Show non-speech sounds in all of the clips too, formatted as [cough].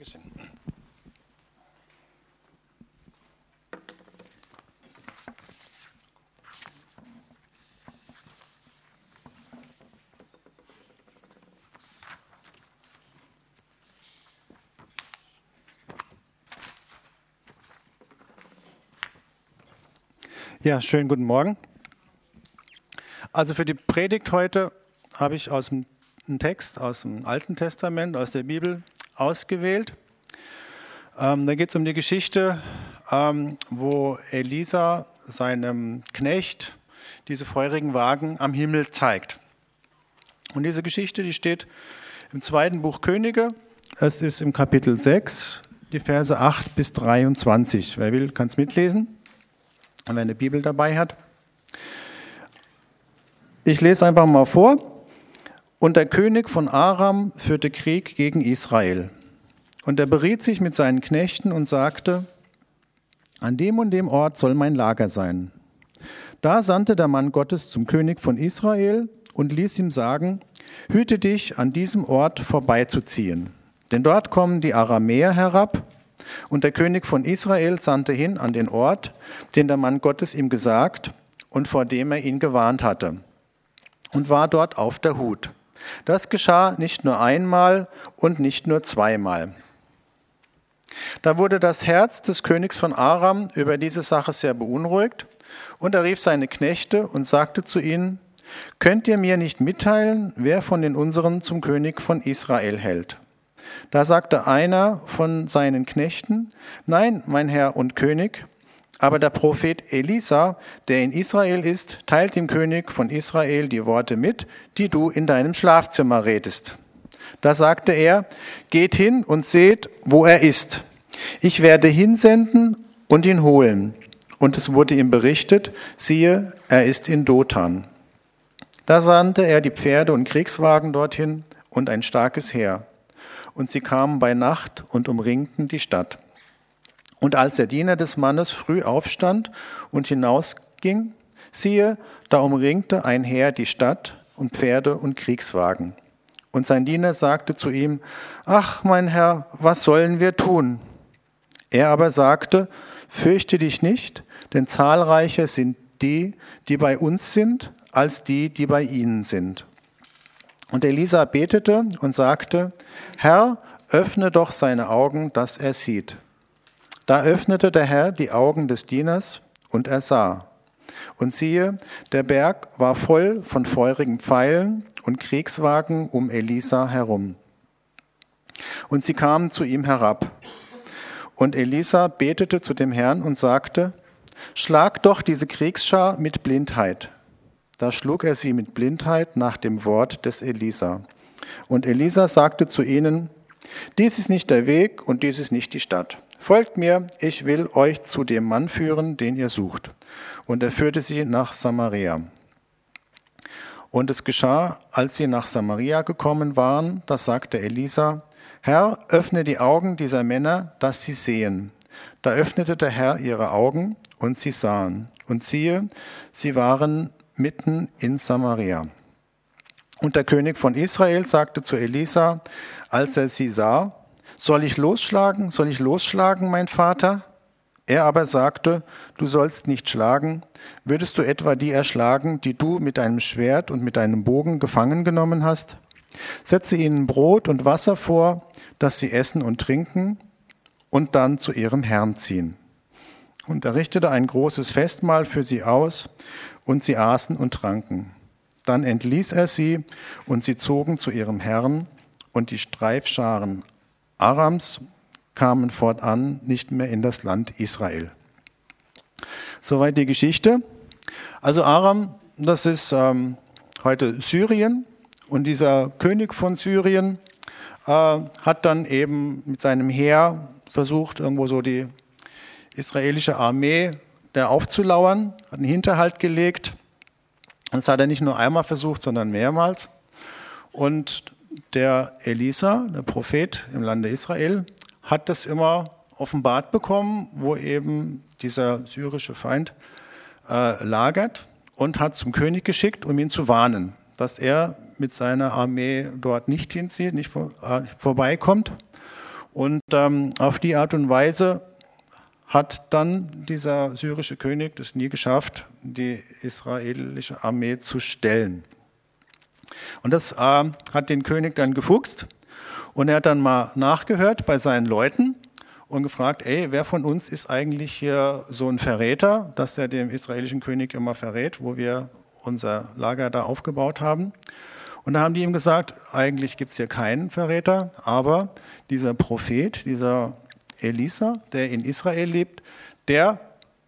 Dankeschön. Ja, schönen guten Morgen. Also für die Predigt heute habe ich aus dem Text aus dem Alten Testament, aus der Bibel ausgewählt. Ähm, da geht es um die Geschichte, ähm, wo Elisa seinem Knecht diese feurigen Wagen am Himmel zeigt. Und diese Geschichte, die steht im zweiten Buch Könige. Es ist im Kapitel 6, die Verse 8 bis 23. Wer will, kann es mitlesen. Und wer eine Bibel dabei hat. Ich lese einfach mal vor. Und der König von Aram führte Krieg gegen Israel. Und er beriet sich mit seinen Knechten und sagte, an dem und dem Ort soll mein Lager sein. Da sandte der Mann Gottes zum König von Israel und ließ ihm sagen, hüte dich, an diesem Ort vorbeizuziehen. Denn dort kommen die Aramäer herab. Und der König von Israel sandte hin an den Ort, den der Mann Gottes ihm gesagt und vor dem er ihn gewarnt hatte, und war dort auf der Hut. Das geschah nicht nur einmal und nicht nur zweimal. Da wurde das Herz des Königs von Aram über diese Sache sehr beunruhigt, und er rief seine Knechte und sagte zu ihnen, Könnt ihr mir nicht mitteilen, wer von den unseren zum König von Israel hält? Da sagte einer von seinen Knechten, Nein, mein Herr und König, aber der Prophet Elisa, der in Israel ist, teilt dem König von Israel die Worte mit, die du in deinem Schlafzimmer redest. Da sagte er, geht hin und seht, wo er ist. Ich werde hinsenden und ihn holen. Und es wurde ihm berichtet, siehe, er ist in Dothan. Da sandte er die Pferde und Kriegswagen dorthin und ein starkes Heer. Und sie kamen bei Nacht und umringten die Stadt. Und als der Diener des Mannes früh aufstand und hinausging, siehe, da umringte ein Heer die Stadt und Pferde und Kriegswagen. Und sein Diener sagte zu ihm, Ach, mein Herr, was sollen wir tun? Er aber sagte, Fürchte dich nicht, denn zahlreicher sind die, die bei uns sind, als die, die bei ihnen sind. Und Elisa betete und sagte, Herr, öffne doch seine Augen, dass er sieht. Da öffnete der Herr die Augen des Dieners, und er sah. Und siehe, der Berg war voll von feurigen Pfeilen und Kriegswagen um Elisa herum. Und sie kamen zu ihm herab. Und Elisa betete zu dem Herrn und sagte, Schlag doch diese Kriegsschar mit Blindheit. Da schlug er sie mit Blindheit nach dem Wort des Elisa. Und Elisa sagte zu ihnen, Dies ist nicht der Weg und dies ist nicht die Stadt. Folgt mir, ich will euch zu dem Mann führen, den ihr sucht. Und er führte sie nach Samaria. Und es geschah, als sie nach Samaria gekommen waren, da sagte Elisa, Herr, öffne die Augen dieser Männer, dass sie sehen. Da öffnete der Herr ihre Augen, und sie sahen. Und siehe, sie waren mitten in Samaria. Und der König von Israel sagte zu Elisa, als er sie sah, soll ich losschlagen? Soll ich losschlagen, mein Vater? Er aber sagte, du sollst nicht schlagen. Würdest du etwa die erschlagen, die du mit deinem Schwert und mit deinem Bogen gefangen genommen hast? Setze ihnen Brot und Wasser vor, dass sie essen und trinken und dann zu ihrem Herrn ziehen. Und er richtete ein großes Festmahl für sie aus, und sie aßen und tranken. Dann entließ er sie, und sie zogen zu ihrem Herrn, und die Streifscharen Arams kamen fortan nicht mehr in das Land Israel. Soweit die Geschichte. Also Aram, das ist ähm, heute Syrien und dieser König von Syrien äh, hat dann eben mit seinem Heer versucht, irgendwo so die israelische Armee der aufzulauern, hat einen Hinterhalt gelegt. Das hat er nicht nur einmal versucht, sondern mehrmals. Und der Elisa, der Prophet im Lande Israel, hat das immer offenbart bekommen, wo eben dieser syrische Feind äh, lagert und hat zum König geschickt, um ihn zu warnen, dass er mit seiner Armee dort nicht hinzieht, nicht vor, äh, vorbeikommt. Und ähm, auf die Art und Weise hat dann dieser syrische König es nie geschafft, die israelische Armee zu stellen. Und das äh, hat den König dann gefuchst und er hat dann mal nachgehört bei seinen Leuten und gefragt, ey, wer von uns ist eigentlich hier so ein Verräter, dass er dem israelischen König immer verrät, wo wir unser Lager da aufgebaut haben. Und da haben die ihm gesagt, eigentlich gibt es hier keinen Verräter, aber dieser Prophet, dieser Elisa, der in Israel lebt, der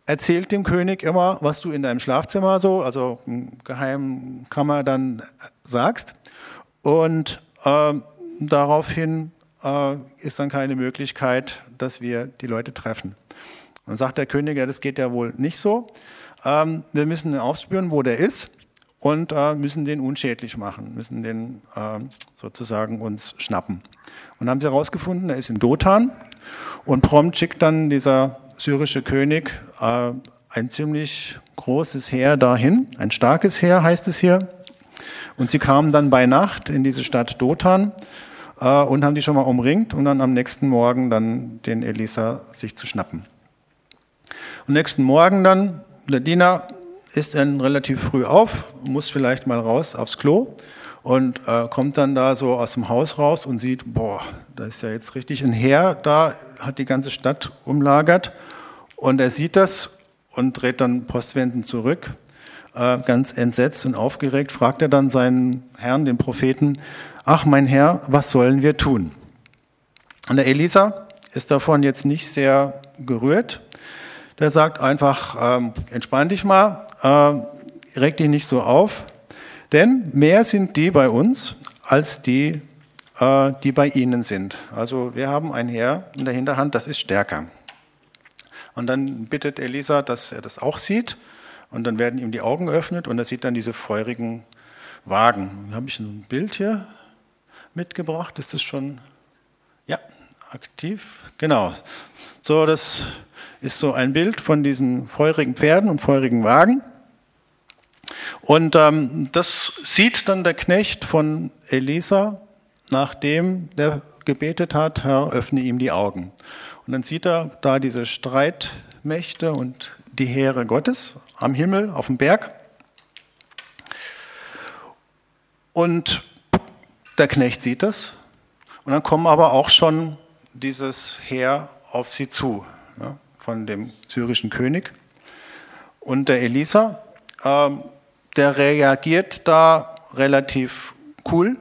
erzählt dem König immer, was du in deinem Schlafzimmer so, also im Geheimkammer dann sagst. Und äh, daraufhin äh, ist dann keine Möglichkeit, dass wir die Leute treffen. Dann sagt der König, ja, das geht ja wohl nicht so. Ähm, wir müssen aufspüren, wo der ist und äh, müssen den unschädlich machen, müssen den äh, sozusagen uns schnappen. Und haben sie herausgefunden, er ist in Dothan und prompt schickt dann dieser syrische König äh, ein ziemlich großes Heer dahin, ein starkes Heer heißt es hier. Und sie kamen dann bei Nacht in diese Stadt Dothan äh, und haben die schon mal umringt, um dann am nächsten Morgen dann den Elisa sich zu schnappen. Und nächsten Morgen dann, der Diener ist dann relativ früh auf, muss vielleicht mal raus aufs Klo und äh, kommt dann da so aus dem Haus raus und sieht, boah, da ist ja jetzt richtig ein Heer, da hat die ganze Stadt umlagert und er sieht das und dreht dann postwendend zurück. Äh, ganz entsetzt und aufgeregt fragt er dann seinen Herrn, den Propheten, ach mein Herr, was sollen wir tun? Und der Elisa ist davon jetzt nicht sehr gerührt. Der sagt einfach, ähm, entspann dich mal, äh, reg dich nicht so auf, denn mehr sind die bei uns als die, äh, die bei ihnen sind. Also wir haben ein Heer in der Hinterhand, das ist stärker. Und dann bittet Elisa, dass er das auch sieht. Und dann werden ihm die Augen geöffnet und er sieht dann diese feurigen Wagen. Da habe ich ein Bild hier mitgebracht. Ist das schon ja, aktiv? Genau. So, das ist so ein Bild von diesen feurigen Pferden und feurigen Wagen. Und ähm, das sieht dann der Knecht von Elisa, nachdem der gebetet hat, Herr, öffne ihm die Augen. Und dann sieht er da diese Streitmächte und die Heere Gottes am Himmel, auf dem Berg. Und der Knecht sieht das. Und dann kommen aber auch schon dieses Heer auf sie zu, ja, von dem syrischen König. Und der Elisa, äh, der reagiert da relativ cool.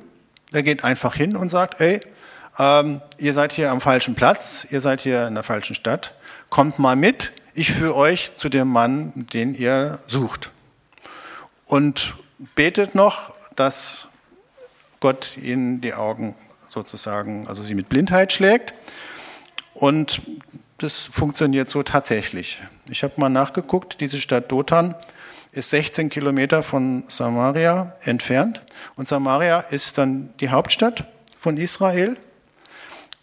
Der geht einfach hin und sagt, ey, ähm, ihr seid hier am falschen Platz, ihr seid hier in der falschen Stadt, kommt mal mit, ich führe euch zu dem Mann, den ihr sucht. Und betet noch, dass Gott ihnen die Augen sozusagen, also sie mit Blindheit schlägt. Und das funktioniert so tatsächlich. Ich habe mal nachgeguckt, diese Stadt Dothan ist 16 Kilometer von Samaria entfernt. Und Samaria ist dann die Hauptstadt von Israel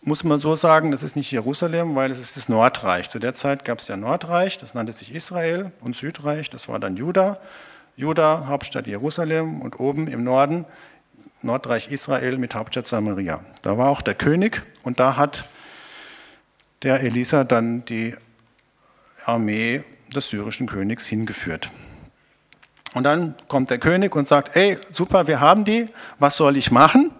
muss man so sagen, das ist nicht Jerusalem, weil es ist das Nordreich. Zu der Zeit gab es ja Nordreich, das nannte sich Israel, und Südreich, das war dann Juda. Juda, Hauptstadt Jerusalem, und oben im Norden Nordreich Israel mit Hauptstadt Samaria. Da war auch der König, und da hat der Elisa dann die Armee des syrischen Königs hingeführt. Und dann kommt der König und sagt, ey, super, wir haben die, was soll ich machen?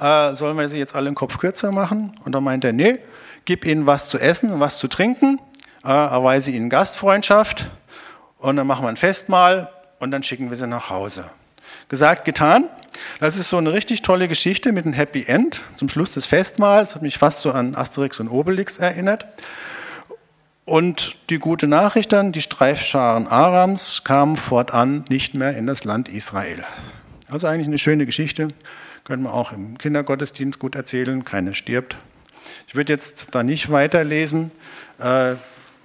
Äh, sollen wir sie jetzt alle den Kopf kürzer machen? Und dann meint er, nee, gib ihnen was zu essen und was zu trinken, äh, erweise ihnen Gastfreundschaft und dann machen wir ein Festmahl und dann schicken wir sie nach Hause. Gesagt, getan. Das ist so eine richtig tolle Geschichte mit einem Happy End zum Schluss des Festmahls. Hat mich fast so an Asterix und Obelix erinnert. Und die gute Nachricht dann, die Streifscharen Arams kamen fortan nicht mehr in das Land Israel. Also eigentlich eine schöne Geschichte. Können wir auch im Kindergottesdienst gut erzählen, keiner stirbt. Ich würde jetzt da nicht weiterlesen. Äh,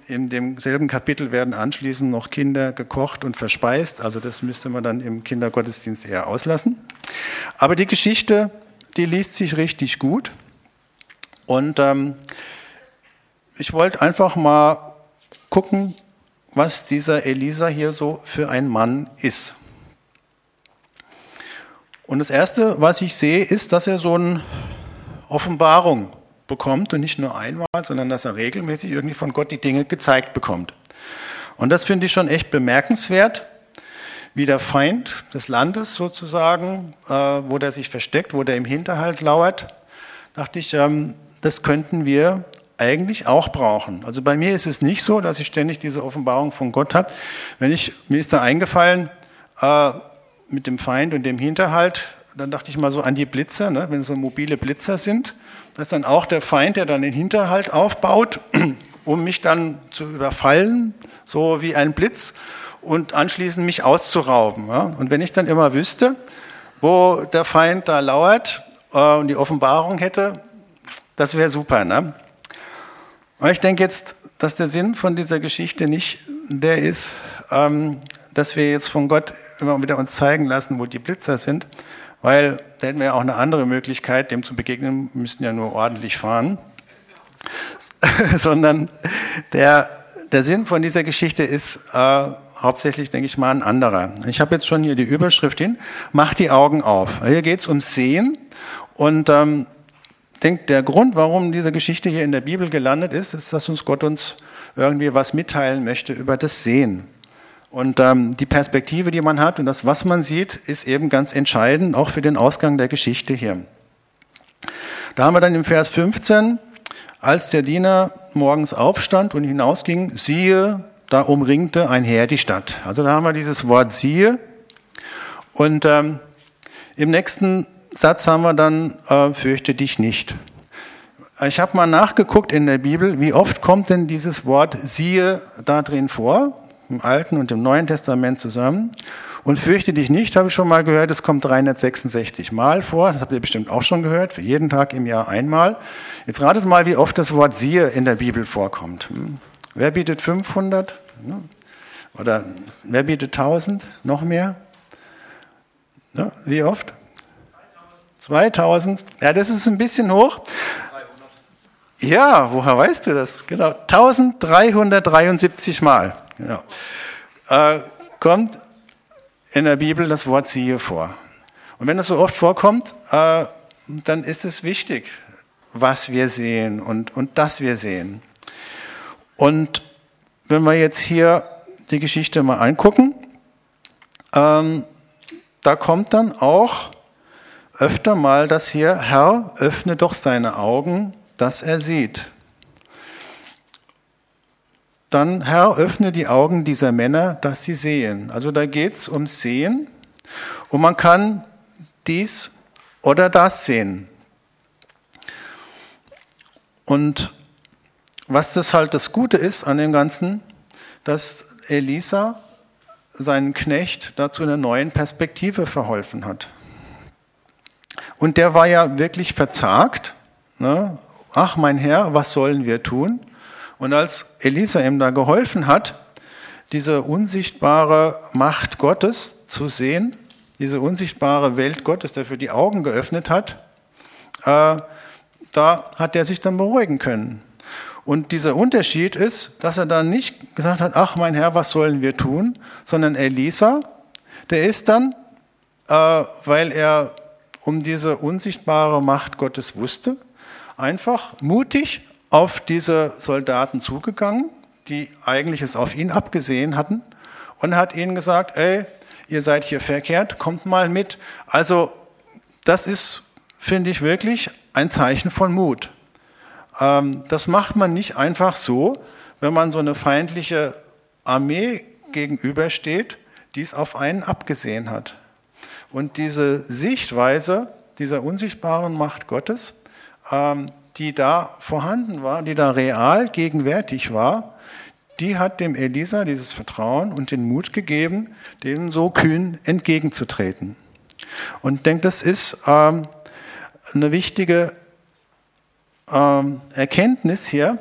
in demselben Kapitel werden anschließend noch Kinder gekocht und verspeist. Also das müsste man dann im Kindergottesdienst eher auslassen. Aber die Geschichte, die liest sich richtig gut. Und ähm, ich wollte einfach mal gucken, was dieser Elisa hier so für ein Mann ist. Und das Erste, was ich sehe, ist, dass er so eine Offenbarung bekommt und nicht nur einmal, sondern dass er regelmäßig irgendwie von Gott die Dinge gezeigt bekommt. Und das finde ich schon echt bemerkenswert, wie der Feind des Landes sozusagen, äh, wo der sich versteckt, wo der im Hinterhalt lauert, dachte ich, ähm, das könnten wir eigentlich auch brauchen. Also bei mir ist es nicht so, dass ich ständig diese Offenbarung von Gott habe. Wenn ich, mir ist da eingefallen, äh, mit dem Feind und dem Hinterhalt, dann dachte ich mal so an die Blitzer, ne? wenn so mobile Blitzer sind, das ist dann auch der Feind, der dann den Hinterhalt aufbaut, [clears throat] um mich dann zu überfallen, so wie ein Blitz, und anschließend mich auszurauben. Ja? Und wenn ich dann immer wüsste, wo der Feind da lauert äh, und die Offenbarung hätte, das wäre super. Ne? Aber ich denke jetzt, dass der Sinn von dieser Geschichte nicht der ist, ähm, dass wir jetzt von Gott immer wieder uns zeigen lassen, wo die Blitzer sind, weil da hätten wir ja auch eine andere Möglichkeit, dem zu begegnen, wir müssen ja nur ordentlich fahren, [laughs] sondern der, der Sinn von dieser Geschichte ist äh, hauptsächlich, denke ich mal, ein anderer. Ich habe jetzt schon hier die Überschrift hin, mach die Augen auf. Hier geht es ums Sehen und ähm, denke, der Grund, warum diese Geschichte hier in der Bibel gelandet ist, ist, dass uns Gott uns irgendwie was mitteilen möchte über das Sehen. Und ähm, die Perspektive, die man hat und das, was man sieht, ist eben ganz entscheidend, auch für den Ausgang der Geschichte hier. Da haben wir dann im Vers 15, als der Diener morgens aufstand und hinausging, siehe, da umringte ein Heer die Stadt. Also da haben wir dieses Wort siehe. Und ähm, im nächsten Satz haben wir dann, äh, fürchte dich nicht. Ich habe mal nachgeguckt in der Bibel, wie oft kommt denn dieses Wort siehe da drin vor, im Alten und im Neuen Testament zusammen. Und fürchte dich nicht, habe ich schon mal gehört, es kommt 366 Mal vor. Das habt ihr bestimmt auch schon gehört, für jeden Tag im Jahr einmal. Jetzt ratet mal, wie oft das Wort siehe in der Bibel vorkommt. Hm? Wer bietet 500? Oder wer bietet 1000? Noch mehr? Ja, wie oft? 2000. Ja, das ist ein bisschen hoch. Ja, woher weißt du das? Genau, 1373 Mal genau. äh, kommt in der Bibel das Wort siehe vor. Und wenn das so oft vorkommt, äh, dann ist es wichtig, was wir sehen und, und dass wir sehen. Und wenn wir jetzt hier die Geschichte mal angucken, ähm, da kommt dann auch öfter mal das hier, Herr, öffne doch seine Augen, dass er sieht. Dann, Herr, öffne die Augen dieser Männer, dass sie sehen. Also da geht es ums Sehen und man kann dies oder das sehen. Und was das halt das Gute ist an dem Ganzen, dass Elisa seinen Knecht dazu einer neuen Perspektive verholfen hat. Und der war ja wirklich verzagt. Ne? Ach, mein Herr, was sollen wir tun? Und als Elisa ihm da geholfen hat, diese unsichtbare Macht Gottes zu sehen, diese unsichtbare Welt Gottes, der für die Augen geöffnet hat, äh, da hat er sich dann beruhigen können. Und dieser Unterschied ist, dass er dann nicht gesagt hat, ach mein Herr, was sollen wir tun, sondern Elisa, der ist dann, äh, weil er um diese unsichtbare Macht Gottes wusste, einfach mutig auf diese Soldaten zugegangen, die eigentlich es auf ihn abgesehen hatten, und hat ihnen gesagt, ey, ihr seid hier verkehrt, kommt mal mit. Also das ist, finde ich, wirklich ein Zeichen von Mut. Ähm, das macht man nicht einfach so, wenn man so eine feindliche Armee gegenübersteht, die es auf einen abgesehen hat. Und diese Sichtweise dieser unsichtbaren Macht Gottes, ähm, die da vorhanden war, die da real gegenwärtig war, die hat dem Elisa dieses Vertrauen und den Mut gegeben, denen so kühn entgegenzutreten. Und ich denke, das ist ähm, eine wichtige ähm, Erkenntnis hier,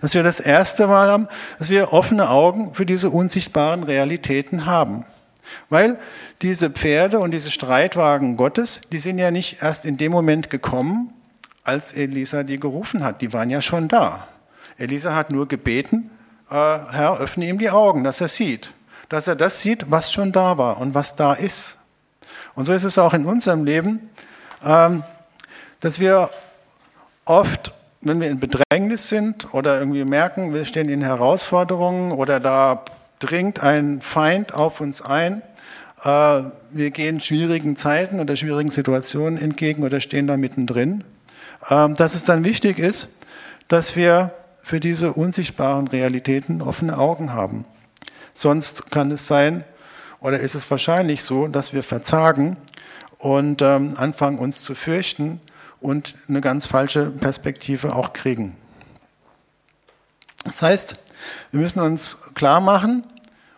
dass wir das erste Mal haben, dass wir offene Augen für diese unsichtbaren Realitäten haben. Weil diese Pferde und diese Streitwagen Gottes, die sind ja nicht erst in dem Moment gekommen, als Elisa die gerufen hat. Die waren ja schon da. Elisa hat nur gebeten, äh, Herr, öffne ihm die Augen, dass er sieht. Dass er das sieht, was schon da war und was da ist. Und so ist es auch in unserem Leben, ähm, dass wir oft, wenn wir in Bedrängnis sind oder irgendwie merken, wir stehen in Herausforderungen oder da dringt ein Feind auf uns ein, äh, wir gehen schwierigen Zeiten oder schwierigen Situationen entgegen oder stehen da mittendrin, dass es dann wichtig ist, dass wir für diese unsichtbaren Realitäten offene Augen haben. Sonst kann es sein, oder ist es wahrscheinlich so, dass wir verzagen und ähm, anfangen uns zu fürchten und eine ganz falsche Perspektive auch kriegen. Das heißt, wir müssen uns klar machen,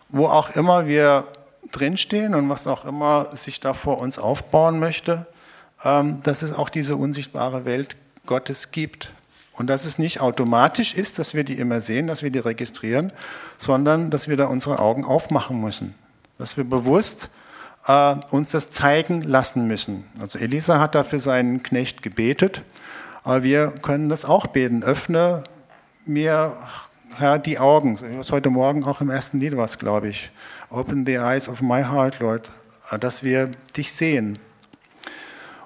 wo auch immer wir drinstehen und was auch immer sich da vor uns aufbauen möchte, ähm, dass es auch diese unsichtbare Welt Gottes gibt. Und dass es nicht automatisch ist, dass wir die immer sehen, dass wir die registrieren, sondern dass wir da unsere Augen aufmachen müssen. Dass wir bewusst äh, uns das zeigen lassen müssen. Also Elisa hat da für seinen Knecht gebetet, aber wir können das auch beten. Öffne mir, Herr, die Augen. Was heute Morgen auch im ersten Lied war, glaube ich. Open the eyes of my heart, Lord, dass wir dich sehen.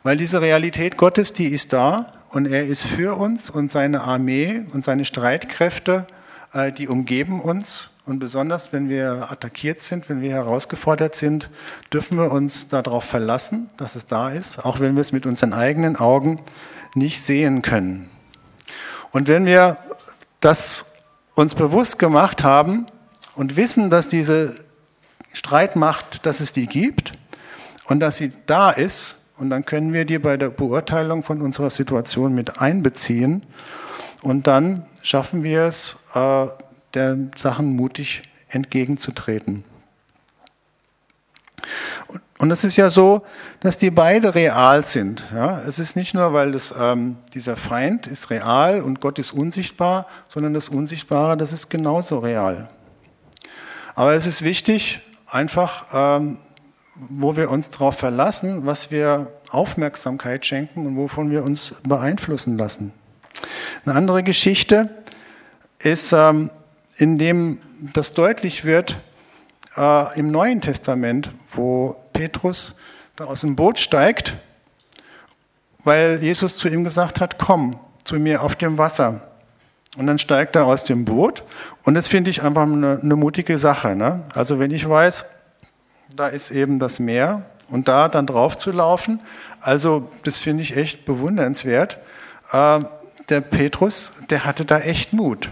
Weil diese Realität Gottes, die ist da und er ist für uns und seine Armee und seine Streitkräfte, äh, die umgeben uns. Und besonders, wenn wir attackiert sind, wenn wir herausgefordert sind, dürfen wir uns darauf verlassen, dass es da ist, auch wenn wir es mit unseren eigenen Augen nicht sehen können. Und wenn wir das uns bewusst gemacht haben und wissen, dass diese Streitmacht, dass es die gibt und dass sie da ist. Und dann können wir die bei der Beurteilung von unserer Situation mit einbeziehen. Und dann schaffen wir es, äh, der Sachen mutig entgegenzutreten. Und es ist ja so, dass die beide real sind. Ja? Es ist nicht nur, weil das, ähm, dieser Feind ist real und Gott ist unsichtbar, sondern das Unsichtbare, das ist genauso real. Aber es ist wichtig, einfach, ähm, wo wir uns darauf verlassen, was wir Aufmerksamkeit schenken und wovon wir uns beeinflussen lassen. Eine andere Geschichte ist, ähm, in dem das deutlich wird äh, im Neuen Testament, wo Petrus da aus dem Boot steigt, weil Jesus zu ihm gesagt hat, komm zu mir auf dem Wasser. Und dann steigt er aus dem Boot. Und das finde ich einfach eine, eine mutige Sache. Ne? Also wenn ich weiß, da ist eben das Meer und da dann drauf zu laufen, also das finde ich echt bewundernswert. Äh, der Petrus, der hatte da echt Mut.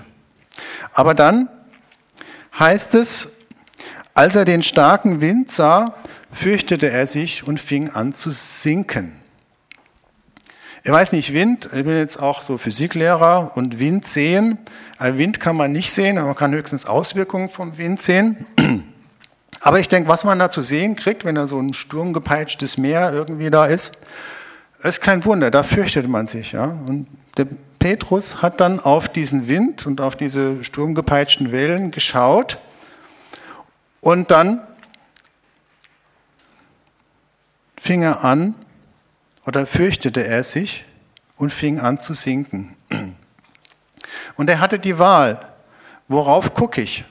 Aber dann heißt es, als er den starken Wind sah, fürchtete er sich und fing an zu sinken. Ich weiß nicht, Wind, ich bin jetzt auch so Physiklehrer und Wind sehen. Wind kann man nicht sehen, man kann höchstens Auswirkungen vom Wind sehen. Aber ich denke, was man da zu sehen kriegt, wenn da so ein sturmgepeitschtes Meer irgendwie da ist, ist kein Wunder, da fürchtet man sich. Ja? Und der Petrus hat dann auf diesen Wind und auf diese sturmgepeitschten Wellen geschaut und dann fing er an, oder fürchtete er sich und fing an zu sinken. Und er hatte die Wahl, worauf gucke ich?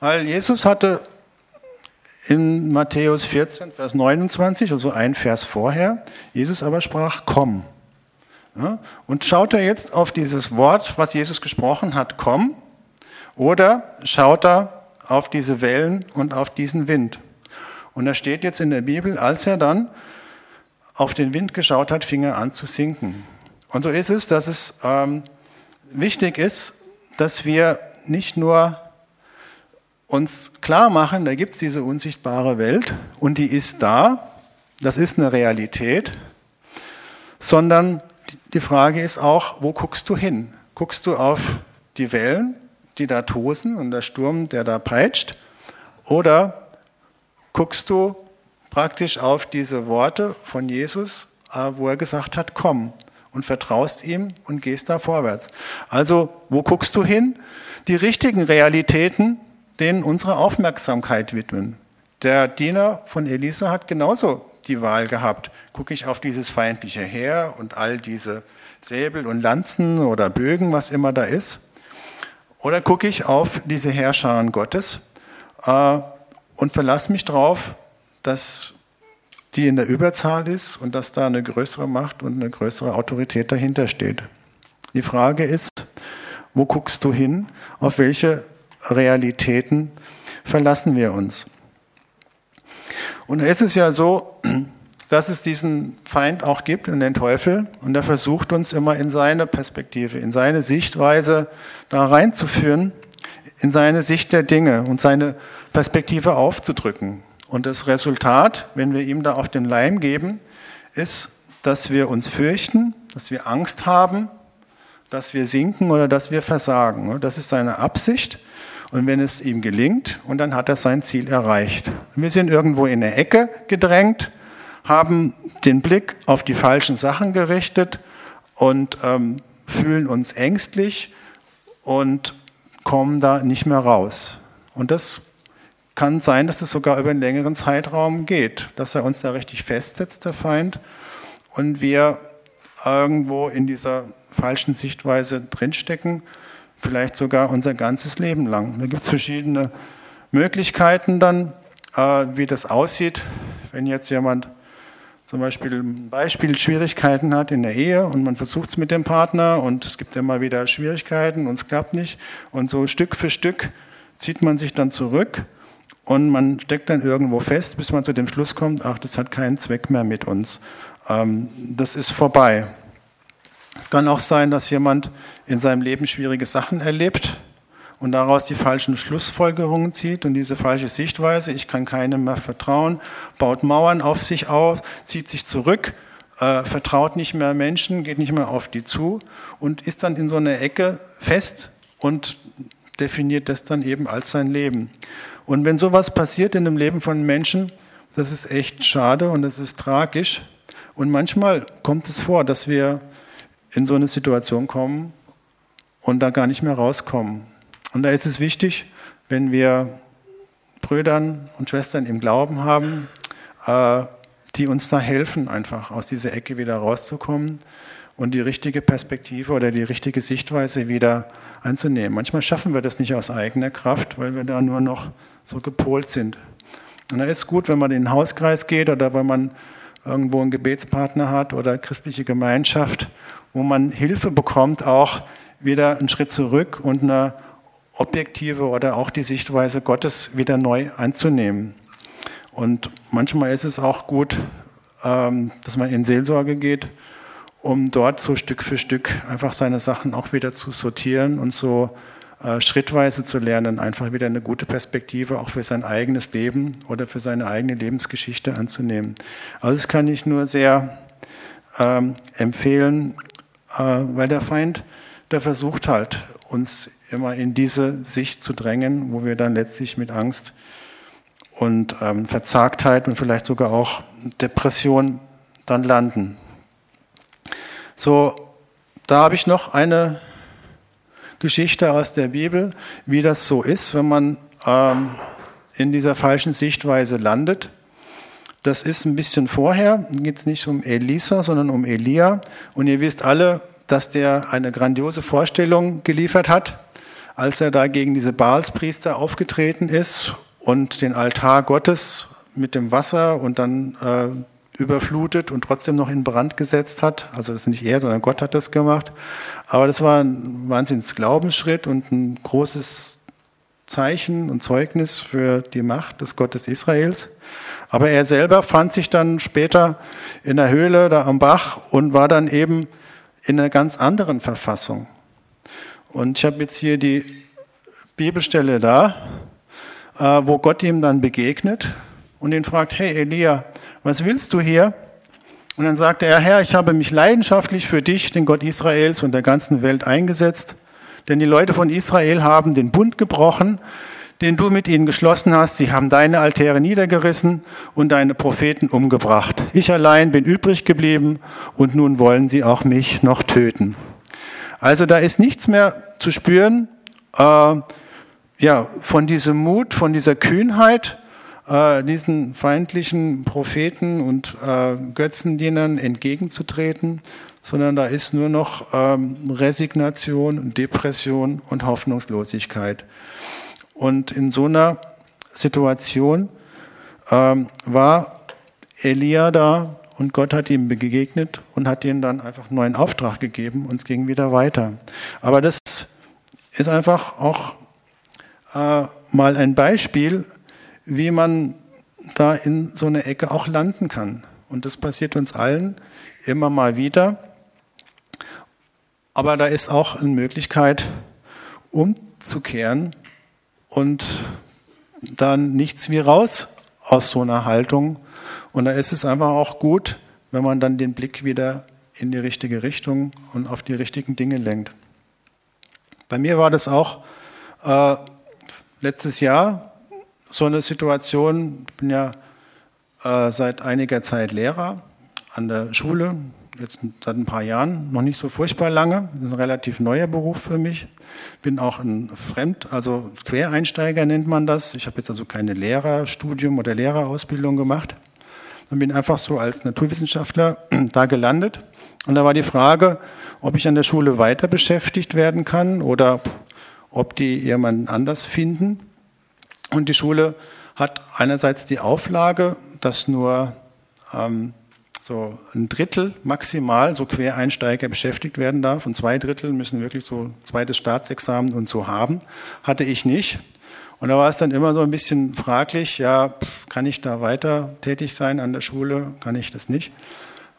Weil Jesus hatte in Matthäus 14, Vers 29, also ein Vers vorher, Jesus aber sprach, komm. Ja, und schaut er jetzt auf dieses Wort, was Jesus gesprochen hat, komm, oder schaut er auf diese Wellen und auf diesen Wind? Und da steht jetzt in der Bibel, als er dann auf den Wind geschaut hat, fing er an zu sinken. Und so ist es, dass es ähm, wichtig ist, dass wir nicht nur uns klar machen, da gibt es diese unsichtbare Welt und die ist da, das ist eine Realität, sondern die Frage ist auch, wo guckst du hin? Guckst du auf die Wellen, die da tosen und der Sturm, der da peitscht, oder guckst du praktisch auf diese Worte von Jesus, äh, wo er gesagt hat, komm und vertraust ihm und gehst da vorwärts. Also, wo guckst du hin? Die richtigen Realitäten, denen unsere Aufmerksamkeit widmen. Der Diener von Elisa hat genauso die Wahl gehabt. Gucke ich auf dieses feindliche Heer und all diese Säbel und Lanzen oder Bögen, was immer da ist? Oder gucke ich auf diese Herrscharen Gottes äh, und verlasse mich darauf, dass die in der Überzahl ist und dass da eine größere Macht und eine größere Autorität dahinter steht. Die Frage ist, wo guckst du hin? Auf welche Realitäten verlassen wir uns? Und es ist ja so, dass es diesen Feind auch gibt und den Teufel und er versucht uns immer in seine Perspektive, in seine Sichtweise da reinzuführen, in seine Sicht der Dinge und seine Perspektive aufzudrücken. Und das Resultat, wenn wir ihm da auf den Leim geben, ist, dass wir uns fürchten, dass wir Angst haben, dass wir sinken oder dass wir versagen. Das ist seine Absicht. Und wenn es ihm gelingt, und dann hat er sein Ziel erreicht. Wir sind irgendwo in der Ecke gedrängt, haben den Blick auf die falschen Sachen gerichtet und ähm, fühlen uns ängstlich und kommen da nicht mehr raus. Und das kann sein, dass es sogar über einen längeren Zeitraum geht, dass er uns da richtig festsetzt, der Feind, und wir irgendwo in dieser falschen Sichtweise drinstecken, vielleicht sogar unser ganzes Leben lang. Da gibt es verschiedene Möglichkeiten dann, äh, wie das aussieht, wenn jetzt jemand zum Beispiel Beispiel Schwierigkeiten hat in der Ehe und man versucht es mit dem Partner und es gibt immer wieder Schwierigkeiten und es klappt nicht und so Stück für Stück zieht man sich dann zurück und man steckt dann irgendwo fest, bis man zu dem Schluss kommt, ach, das hat keinen Zweck mehr mit uns. Ähm, das ist vorbei. Es kann auch sein, dass jemand in seinem Leben schwierige Sachen erlebt und daraus die falschen Schlussfolgerungen zieht und diese falsche Sichtweise, ich kann keinem mehr vertrauen, baut Mauern auf sich auf, zieht sich zurück, äh, vertraut nicht mehr Menschen, geht nicht mehr auf die zu und ist dann in so einer Ecke fest und definiert das dann eben als sein Leben. Und wenn sowas passiert in dem Leben von Menschen, das ist echt schade und das ist tragisch. Und manchmal kommt es vor, dass wir in so eine Situation kommen und da gar nicht mehr rauskommen. Und da ist es wichtig, wenn wir Brüdern und Schwestern im Glauben haben, äh, die uns da helfen, einfach aus dieser Ecke wieder rauszukommen und die richtige Perspektive oder die richtige Sichtweise wieder einzunehmen. Manchmal schaffen wir das nicht aus eigener Kraft, weil wir da nur noch so gepolt sind. Und da ist gut, wenn man in den Hauskreis geht oder wenn man irgendwo einen Gebetspartner hat oder christliche Gemeinschaft, wo man Hilfe bekommt, auch wieder einen Schritt zurück und eine objektive oder auch die Sichtweise Gottes wieder neu einzunehmen. Und manchmal ist es auch gut, ähm, dass man in Seelsorge geht, um dort so Stück für Stück einfach seine Sachen auch wieder zu sortieren und so äh, schrittweise zu lernen, einfach wieder eine gute Perspektive auch für sein eigenes Leben oder für seine eigene Lebensgeschichte anzunehmen. Also das kann ich nur sehr ähm, empfehlen, weil der Feind, der versucht halt, uns immer in diese Sicht zu drängen, wo wir dann letztlich mit Angst und ähm, Verzagtheit und vielleicht sogar auch Depression dann landen. So, da habe ich noch eine Geschichte aus der Bibel, wie das so ist, wenn man ähm, in dieser falschen Sichtweise landet. Das ist ein bisschen vorher, geht es nicht um Elisa, sondern um Elia. Und ihr wisst alle, dass der eine grandiose Vorstellung geliefert hat, als er da gegen diese Baalspriester aufgetreten ist und den Altar Gottes mit dem Wasser und dann äh, überflutet und trotzdem noch in Brand gesetzt hat. Also das ist nicht er, sondern Gott hat das gemacht. Aber das war ein Wahnsinns Glaubensschritt und ein großes Zeichen und Zeugnis für die Macht des Gottes Israels. Aber er selber fand sich dann später in der Höhle da am Bach und war dann eben in einer ganz anderen Verfassung. Und ich habe jetzt hier die Bibelstelle da, äh, wo Gott ihm dann begegnet und ihn fragt, hey Elia, was willst du hier? Und dann sagte er, Herr, ich habe mich leidenschaftlich für dich, den Gott Israels und der ganzen Welt eingesetzt, denn die Leute von Israel haben den Bund gebrochen, den du mit ihnen geschlossen hast. Sie haben deine Altäre niedergerissen und deine Propheten umgebracht. Ich allein bin übrig geblieben und nun wollen sie auch mich noch töten. Also da ist nichts mehr zu spüren äh, ja, von diesem Mut, von dieser Kühnheit, äh, diesen feindlichen Propheten und äh, Götzendienern entgegenzutreten, sondern da ist nur noch ähm, Resignation, Depression und Hoffnungslosigkeit. Und in so einer Situation ähm, war Elia da und Gott hat ihm begegnet und hat ihm dann einfach einen neuen Auftrag gegeben und es ging wieder weiter. Aber das ist einfach auch äh, mal ein Beispiel, wie man da in so eine Ecke auch landen kann. Und das passiert uns allen immer mal wieder. Aber da ist auch eine Möglichkeit, umzukehren und dann nichts wie raus aus so einer Haltung. Und da ist es einfach auch gut, wenn man dann den Blick wieder in die richtige Richtung und auf die richtigen Dinge lenkt. Bei mir war das auch äh, letztes Jahr so eine Situation. Ich bin ja äh, seit einiger Zeit Lehrer an der Schule, jetzt seit ein paar Jahren, noch nicht so furchtbar lange. Das ist ein relativ neuer Beruf für mich. Bin auch ein Fremd, also Quereinsteiger nennt man das. Ich habe jetzt also keine Lehrerstudium oder Lehrerausbildung gemacht. Und bin einfach so als Naturwissenschaftler [clears throat] da gelandet. Und da war die Frage, ob ich an der Schule weiter beschäftigt werden kann oder ob die jemanden anders finden. Und die Schule hat einerseits die Auflage, dass nur ähm, so ein Drittel maximal so Quereinsteiger beschäftigt werden darf und zwei Drittel müssen wirklich so zweites Staatsexamen und so haben. Hatte ich nicht. Und da war es dann immer so ein bisschen fraglich, ja, kann ich da weiter tätig sein an der Schule? Kann ich das nicht?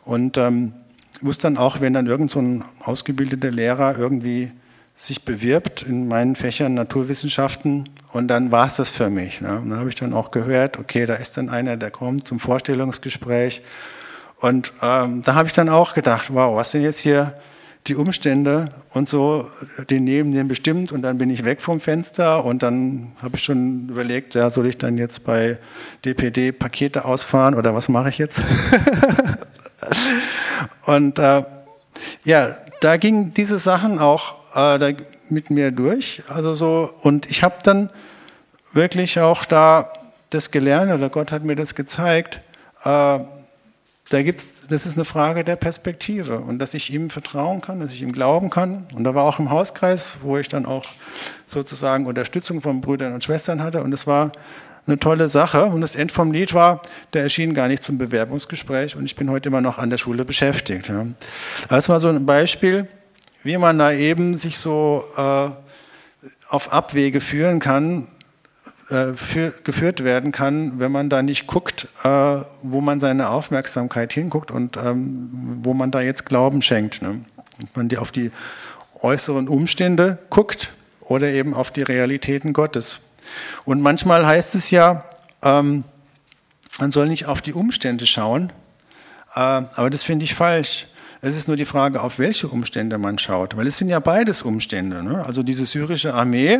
Und ähm, wusste dann auch, wenn dann irgend so ein ausgebildeter Lehrer irgendwie sich bewirbt in meinen Fächern Naturwissenschaften und dann war es das für mich. Ne? Und dann habe ich dann auch gehört, okay, da ist dann einer, der kommt zum Vorstellungsgespräch und ähm, da habe ich dann auch gedacht, wow, was sind jetzt hier die Umstände und so, die neben dem bestimmt und dann bin ich weg vom Fenster und dann habe ich schon überlegt, ja, soll ich dann jetzt bei DPD Pakete ausfahren oder was mache ich jetzt? [laughs] und äh, ja, da gingen diese Sachen auch äh, da mit mir durch. Also so, und ich habe dann wirklich auch da das gelernt oder Gott hat mir das gezeigt. Äh, da gibt's, das ist eine Frage der Perspektive und dass ich ihm vertrauen kann, dass ich ihm glauben kann. Und da war auch im Hauskreis, wo ich dann auch sozusagen Unterstützung von Brüdern und Schwestern hatte. Und es war eine tolle Sache. Und das End vom Lied war, der erschien gar nicht zum Bewerbungsgespräch und ich bin heute immer noch an der Schule beschäftigt. Das war so ein Beispiel, wie man da eben sich so äh, auf Abwege führen kann, äh, für, geführt werden kann, wenn man da nicht guckt, äh, wo man seine Aufmerksamkeit hinguckt und ähm, wo man da jetzt Glauben schenkt. Ne? Und man die auf die äußeren Umstände guckt oder eben auf die Realitäten Gottes. Und manchmal heißt es ja, ähm, man soll nicht auf die Umstände schauen, äh, aber das finde ich falsch. Es ist nur die Frage, auf welche Umstände man schaut, weil es sind ja beides Umstände. Ne? Also diese syrische Armee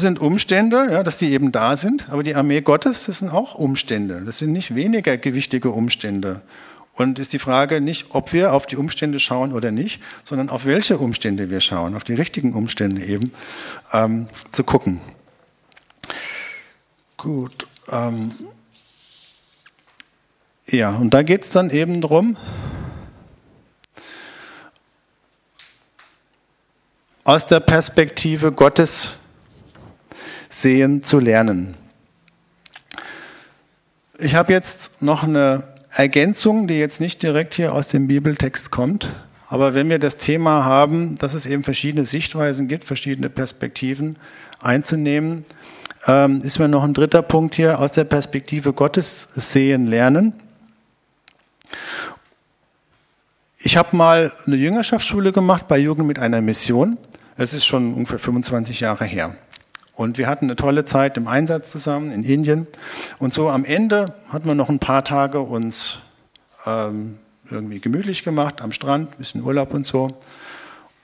sind Umstände, ja, dass die eben da sind, aber die Armee Gottes, das sind auch Umstände. Das sind nicht weniger gewichtige Umstände. Und ist die Frage nicht, ob wir auf die Umstände schauen oder nicht, sondern auf welche Umstände wir schauen, auf die richtigen Umstände eben ähm, zu gucken. Gut. Ähm, ja, und da geht es dann eben darum, aus der Perspektive Gottes sehen zu lernen. Ich habe jetzt noch eine Ergänzung, die jetzt nicht direkt hier aus dem Bibeltext kommt. Aber wenn wir das Thema haben, dass es eben verschiedene Sichtweisen gibt, verschiedene Perspektiven einzunehmen, ähm, ist mir noch ein dritter Punkt hier aus der Perspektive Gottes sehen lernen. Ich habe mal eine Jüngerschaftsschule gemacht bei Jugend mit einer Mission. Es ist schon ungefähr 25 Jahre her. Und wir hatten eine tolle Zeit im Einsatz zusammen in Indien. Und so am Ende hatten wir noch ein paar Tage uns ähm, irgendwie gemütlich gemacht am Strand, bisschen Urlaub und so.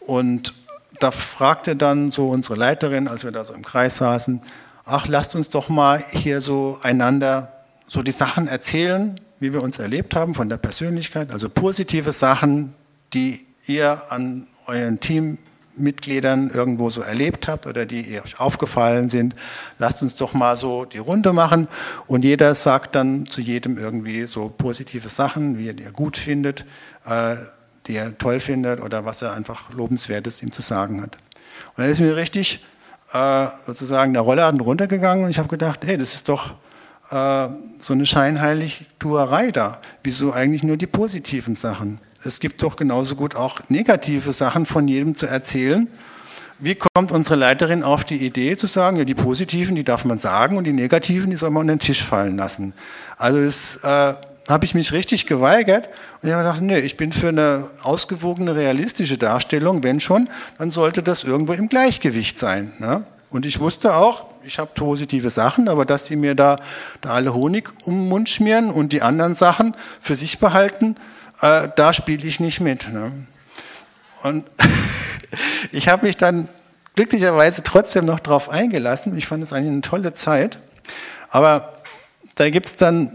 Und da fragte dann so unsere Leiterin, als wir da so im Kreis saßen, ach, lasst uns doch mal hier so einander so die Sachen erzählen, wie wir uns erlebt haben von der Persönlichkeit, also positive Sachen, die ihr an euren Team Mitgliedern irgendwo so erlebt habt oder die euch aufgefallen sind. Lasst uns doch mal so die Runde machen und jeder sagt dann zu jedem irgendwie so positive Sachen, wie er gut findet, äh, die er toll findet oder was er einfach lobenswertes ihm zu sagen hat. Und dann ist mir richtig äh, sozusagen der Rollladen runtergegangen und ich habe gedacht, hey, das ist doch äh, so eine Scheinheiligtuerei da? Wieso eigentlich nur die positiven Sachen? Es gibt doch genauso gut auch negative Sachen von jedem zu erzählen. Wie kommt unsere Leiterin auf die Idee zu sagen, ja, die positiven, die darf man sagen und die negativen, die soll man unter den Tisch fallen lassen? Also das äh, habe ich mich richtig geweigert und ich habe gedacht, nee, ich bin für eine ausgewogene, realistische Darstellung, wenn schon, dann sollte das irgendwo im Gleichgewicht sein. Ne? Und ich wusste auch, ich habe positive Sachen, aber dass sie mir da, da alle Honig um den Mund schmieren und die anderen Sachen für sich behalten, äh, da spiele ich nicht mit. Ne? Und [laughs] ich habe mich dann glücklicherweise trotzdem noch drauf eingelassen. Ich fand es eigentlich eine tolle Zeit. Aber da gibt es dann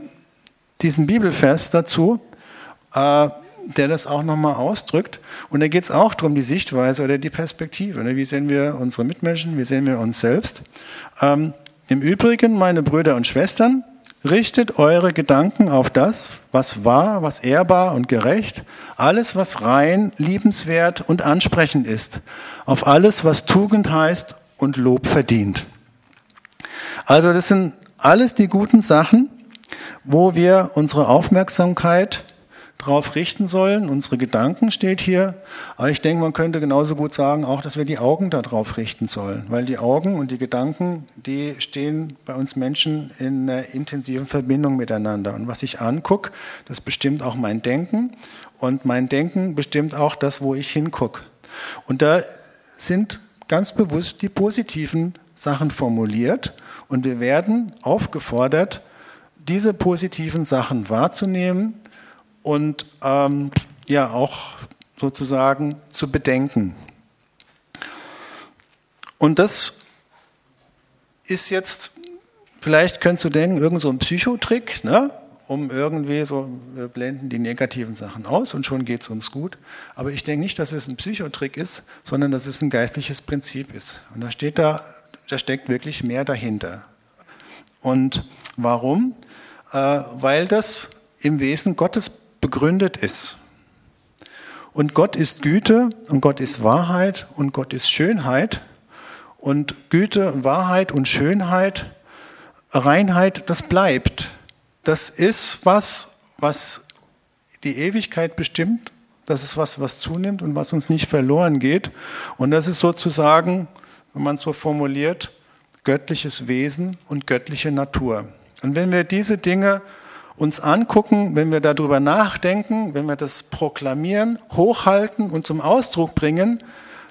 diesen Bibelvers dazu, äh, der das auch nochmal ausdrückt. Und da geht es auch darum, die Sichtweise oder die Perspektive. Ne? Wie sehen wir unsere Mitmenschen, wie sehen wir uns selbst? Ähm, Im Übrigen, meine Brüder und Schwestern, richtet eure Gedanken auf das, was wahr, was ehrbar und gerecht, alles, was rein, liebenswert und ansprechend ist, auf alles, was Tugend heißt und Lob verdient. Also das sind alles die guten Sachen, wo wir unsere Aufmerksamkeit drauf richten sollen. Unsere Gedanken steht hier. Aber ich denke, man könnte genauso gut sagen, auch, dass wir die Augen darauf richten sollen. Weil die Augen und die Gedanken, die stehen bei uns Menschen in einer intensiven Verbindung miteinander. Und was ich angucke, das bestimmt auch mein Denken. Und mein Denken bestimmt auch das, wo ich hingucke. Und da sind ganz bewusst die positiven Sachen formuliert. Und wir werden aufgefordert, diese positiven Sachen wahrzunehmen und ähm, ja auch sozusagen zu bedenken. Und das ist jetzt, vielleicht könntest du denken, irgend so ein Psychotrick, ne? um irgendwie so, wir blenden die negativen Sachen aus und schon geht es uns gut. Aber ich denke nicht, dass es ein Psychotrick ist, sondern dass es ein geistliches Prinzip ist. Und da steht da, da steckt wirklich mehr dahinter. Und warum? Äh, weil das im Wesen Gottes begründet ist. Und Gott ist Güte und Gott ist Wahrheit und Gott ist Schönheit. Und Güte, Wahrheit und Schönheit, Reinheit, das bleibt. Das ist was, was die Ewigkeit bestimmt. Das ist was, was zunimmt und was uns nicht verloren geht. Und das ist sozusagen, wenn man es so formuliert, göttliches Wesen und göttliche Natur. Und wenn wir diese Dinge uns angucken, wenn wir darüber nachdenken, wenn wir das proklamieren, hochhalten und zum Ausdruck bringen,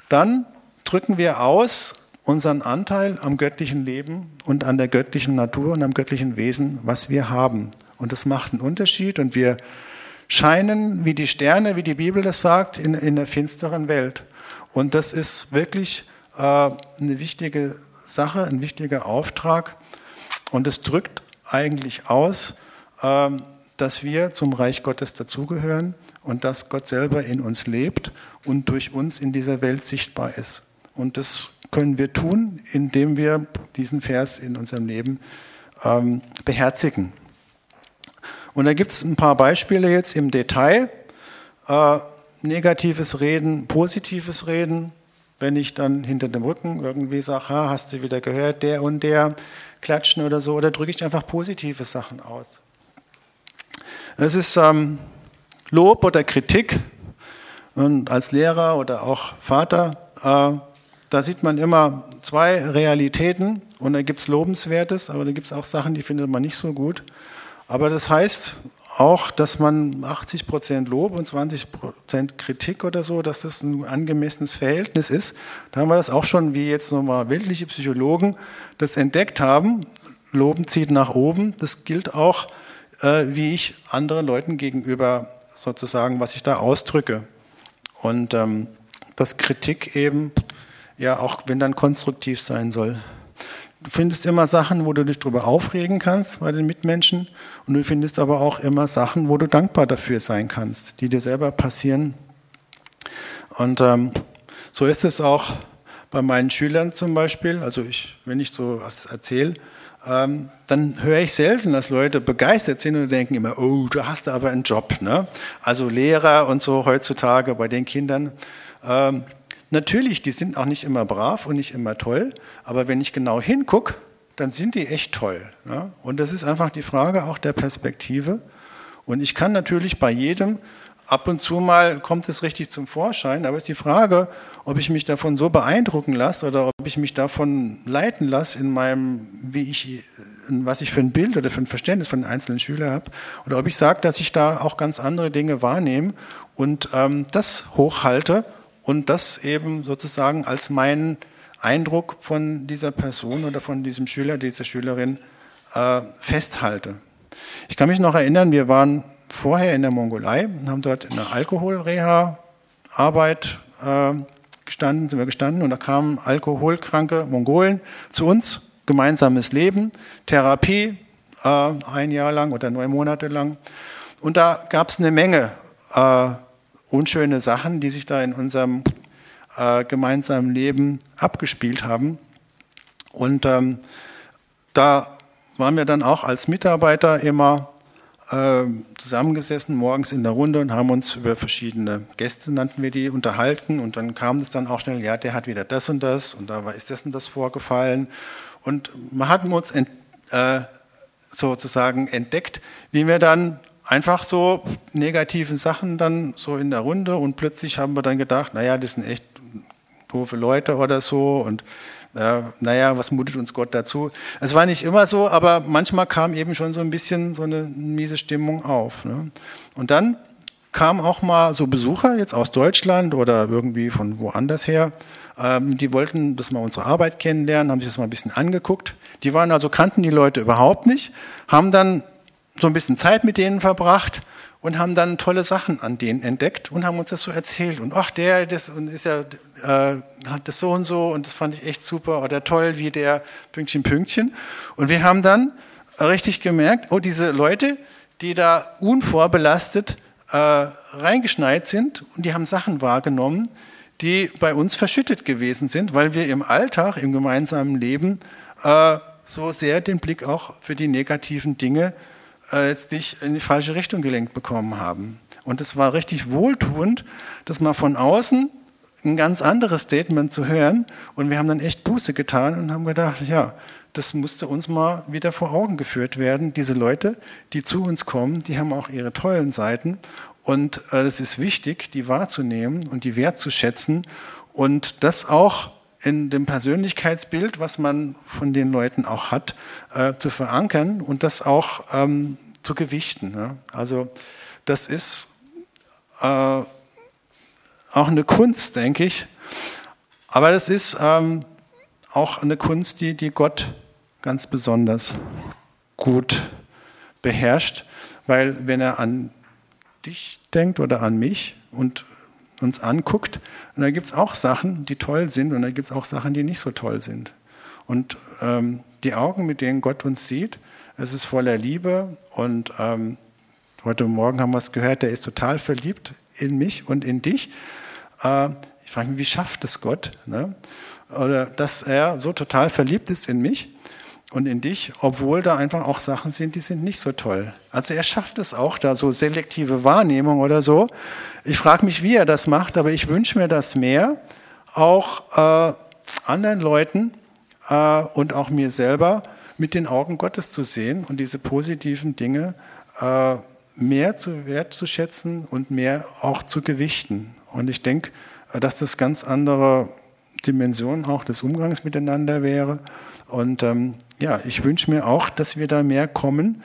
dann drücken wir aus unseren Anteil am göttlichen Leben und an der göttlichen Natur und am göttlichen Wesen, was wir haben. Und das macht einen Unterschied und wir scheinen wie die Sterne, wie die Bibel das sagt, in, in der finsteren Welt. Und das ist wirklich äh, eine wichtige Sache, ein wichtiger Auftrag. Und es drückt eigentlich aus, dass wir zum Reich Gottes dazugehören und dass Gott selber in uns lebt und durch uns in dieser Welt sichtbar ist. Und das können wir tun, indem wir diesen Vers in unserem Leben ähm, beherzigen. Und da gibt es ein paar Beispiele jetzt im Detail. Äh, negatives Reden, positives Reden. Wenn ich dann hinter dem Rücken irgendwie sage, ha, hast du wieder gehört, der und der klatschen oder so, oder drücke ich einfach positive Sachen aus. Es ist ähm, Lob oder Kritik. Und als Lehrer oder auch Vater, äh, da sieht man immer zwei Realitäten und da gibt es Lobenswertes, aber da gibt es auch Sachen, die findet man nicht so gut. Aber das heißt auch, dass man 80 Prozent Lob und 20 Prozent Kritik oder so, dass das ein angemessenes Verhältnis ist. Da haben wir das auch schon, wie jetzt nochmal weltliche Psychologen das entdeckt haben. Loben zieht nach oben. Das gilt auch äh, wie ich anderen Leuten gegenüber sozusagen, was ich da ausdrücke. Und ähm, dass Kritik eben ja auch, wenn dann konstruktiv sein soll. Du findest immer Sachen, wo du dich darüber aufregen kannst bei den Mitmenschen und du findest aber auch immer Sachen, wo du dankbar dafür sein kannst, die dir selber passieren. Und ähm, so ist es auch bei meinen Schülern zum Beispiel. Also ich, wenn ich so erzähle, ähm, dann höre ich selten, dass Leute begeistert sind und denken immer, oh, du hast aber einen Job. Ne? Also Lehrer und so heutzutage bei den Kindern. Ähm, natürlich, die sind auch nicht immer brav und nicht immer toll, aber wenn ich genau hingucke, dann sind die echt toll. Ne? Und das ist einfach die Frage auch der Perspektive. Und ich kann natürlich bei jedem ab und zu mal kommt es richtig zum Vorschein, aber es ist die Frage, ob ich mich davon so beeindrucken lasse oder ob ich mich davon leiten lasse in meinem, wie ich, was ich für ein Bild oder für ein Verständnis von den einzelnen Schülern habe, oder ob ich sage, dass ich da auch ganz andere Dinge wahrnehme und ähm, das hochhalte und das eben sozusagen als meinen Eindruck von dieser Person oder von diesem Schüler, dieser Schülerin äh, festhalte. Ich kann mich noch erinnern, wir waren vorher in der Mongolei und haben dort in der Alkoholreha-Arbeit äh, gestanden, sind wir gestanden und da kamen alkoholkranke Mongolen zu uns, gemeinsames Leben, Therapie, äh, ein Jahr lang oder neun Monate lang. Und da gab es eine Menge äh, unschöne Sachen, die sich da in unserem äh, gemeinsamen Leben abgespielt haben. Und ähm, da waren wir dann auch als Mitarbeiter immer äh, zusammengesessen, morgens in der Runde und haben uns über verschiedene Gäste, nannten wir die, unterhalten. Und dann kam es dann auch schnell, ja, der hat wieder das und das und da ist das und das vorgefallen. Und man hat uns ent, äh, sozusagen entdeckt, wie wir dann einfach so negativen Sachen dann so in der Runde und plötzlich haben wir dann gedacht, naja, das sind echt doofe Leute oder so und ja, naja, was mutet uns Gott dazu? Es war nicht immer so, aber manchmal kam eben schon so ein bisschen so eine miese Stimmung auf. Ne? Und dann kamen auch mal so Besucher jetzt aus Deutschland oder irgendwie von woanders her. Ähm, die wollten das mal unsere Arbeit kennenlernen, haben sich das mal ein bisschen angeguckt. Die waren also, kannten die Leute überhaupt nicht, haben dann so ein bisschen Zeit mit denen verbracht und haben dann tolle Sachen an denen entdeckt und haben uns das so erzählt. Und ach, der das ist ja, äh, hat das so und so und das fand ich echt super oder toll, wie der Pünktchen, Pünktchen. Und wir haben dann richtig gemerkt, oh, diese Leute, die da unvorbelastet äh, reingeschneit sind und die haben Sachen wahrgenommen, die bei uns verschüttet gewesen sind, weil wir im Alltag, im gemeinsamen Leben äh, so sehr den Blick auch für die negativen Dinge äh, jetzt nicht in die falsche Richtung gelenkt bekommen haben. Und es war richtig wohltuend, das mal von außen ein ganz anderes Statement zu hören. Und wir haben dann echt Buße getan und haben gedacht, ja, das musste uns mal wieder vor Augen geführt werden. Diese Leute, die zu uns kommen, die haben auch ihre tollen Seiten. Und es äh, ist wichtig, die wahrzunehmen und die wertzuschätzen und das auch in dem Persönlichkeitsbild, was man von den Leuten auch hat, äh, zu verankern und das auch ähm, zu gewichten. Ne? Also das ist äh, auch eine Kunst, denke ich. Aber das ist ähm, auch eine Kunst, die, die Gott ganz besonders gut beherrscht, weil wenn er an dich denkt oder an mich und uns anguckt, und da gibt es auch Sachen, die toll sind, und da gibt es auch Sachen, die nicht so toll sind. Und ähm, die Augen, mit denen Gott uns sieht, es ist voller Liebe. Und ähm, heute Morgen haben wir es gehört, der ist total verliebt in mich und in dich. Äh, ich frage mich, wie schafft es Gott? Ne? Oder dass er so total verliebt ist in mich und in dich, obwohl da einfach auch Sachen sind, die sind nicht so toll. Also er schafft es auch, da so selektive Wahrnehmung oder so. Ich frage mich, wie er das macht, aber ich wünsche mir das mehr, auch äh, anderen Leuten äh, und auch mir selber mit den Augen Gottes zu sehen und diese positiven Dinge äh, mehr zu wertzuschätzen und mehr auch zu gewichten. Und ich denke, äh, dass das ganz andere Dimension auch des Umgangs miteinander wäre. Und ähm, ja, ich wünsche mir auch, dass wir da mehr kommen,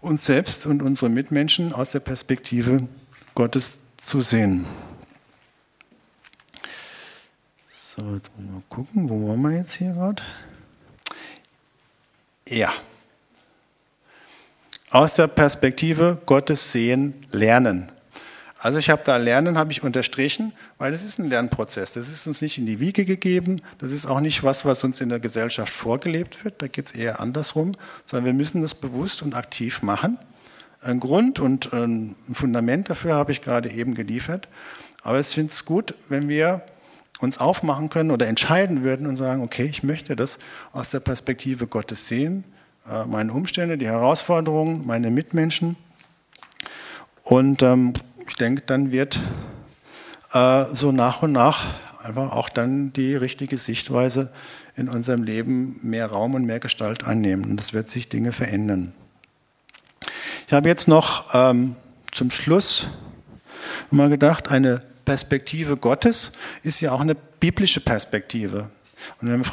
uns selbst und unsere Mitmenschen aus der Perspektive Gottes zu sehen. So, jetzt muss ich mal gucken, wo waren wir jetzt hier gerade? Ja. Aus der Perspektive Gottes sehen, lernen. Also ich habe da Lernen, habe ich unterstrichen, weil das ist ein Lernprozess. Das ist uns nicht in die Wiege gegeben. Das ist auch nicht was, was uns in der Gesellschaft vorgelebt wird. Da geht es eher andersrum, sondern wir müssen das bewusst und aktiv machen. Ein Grund und ein Fundament dafür habe ich gerade eben geliefert. Aber ich finde es gut, wenn wir uns aufmachen können oder entscheiden würden und sagen, okay, ich möchte das aus der Perspektive Gottes sehen, äh, meine Umstände, die Herausforderungen, meine Mitmenschen. Und ähm, ich denke, dann wird äh, so nach und nach einfach auch dann die richtige Sichtweise in unserem Leben mehr Raum und mehr Gestalt annehmen. Und das wird sich Dinge verändern. Ich habe jetzt noch ähm, zum Schluss mal gedacht, eine Perspektive Gottes ist ja auch eine biblische Perspektive. Und wenn wir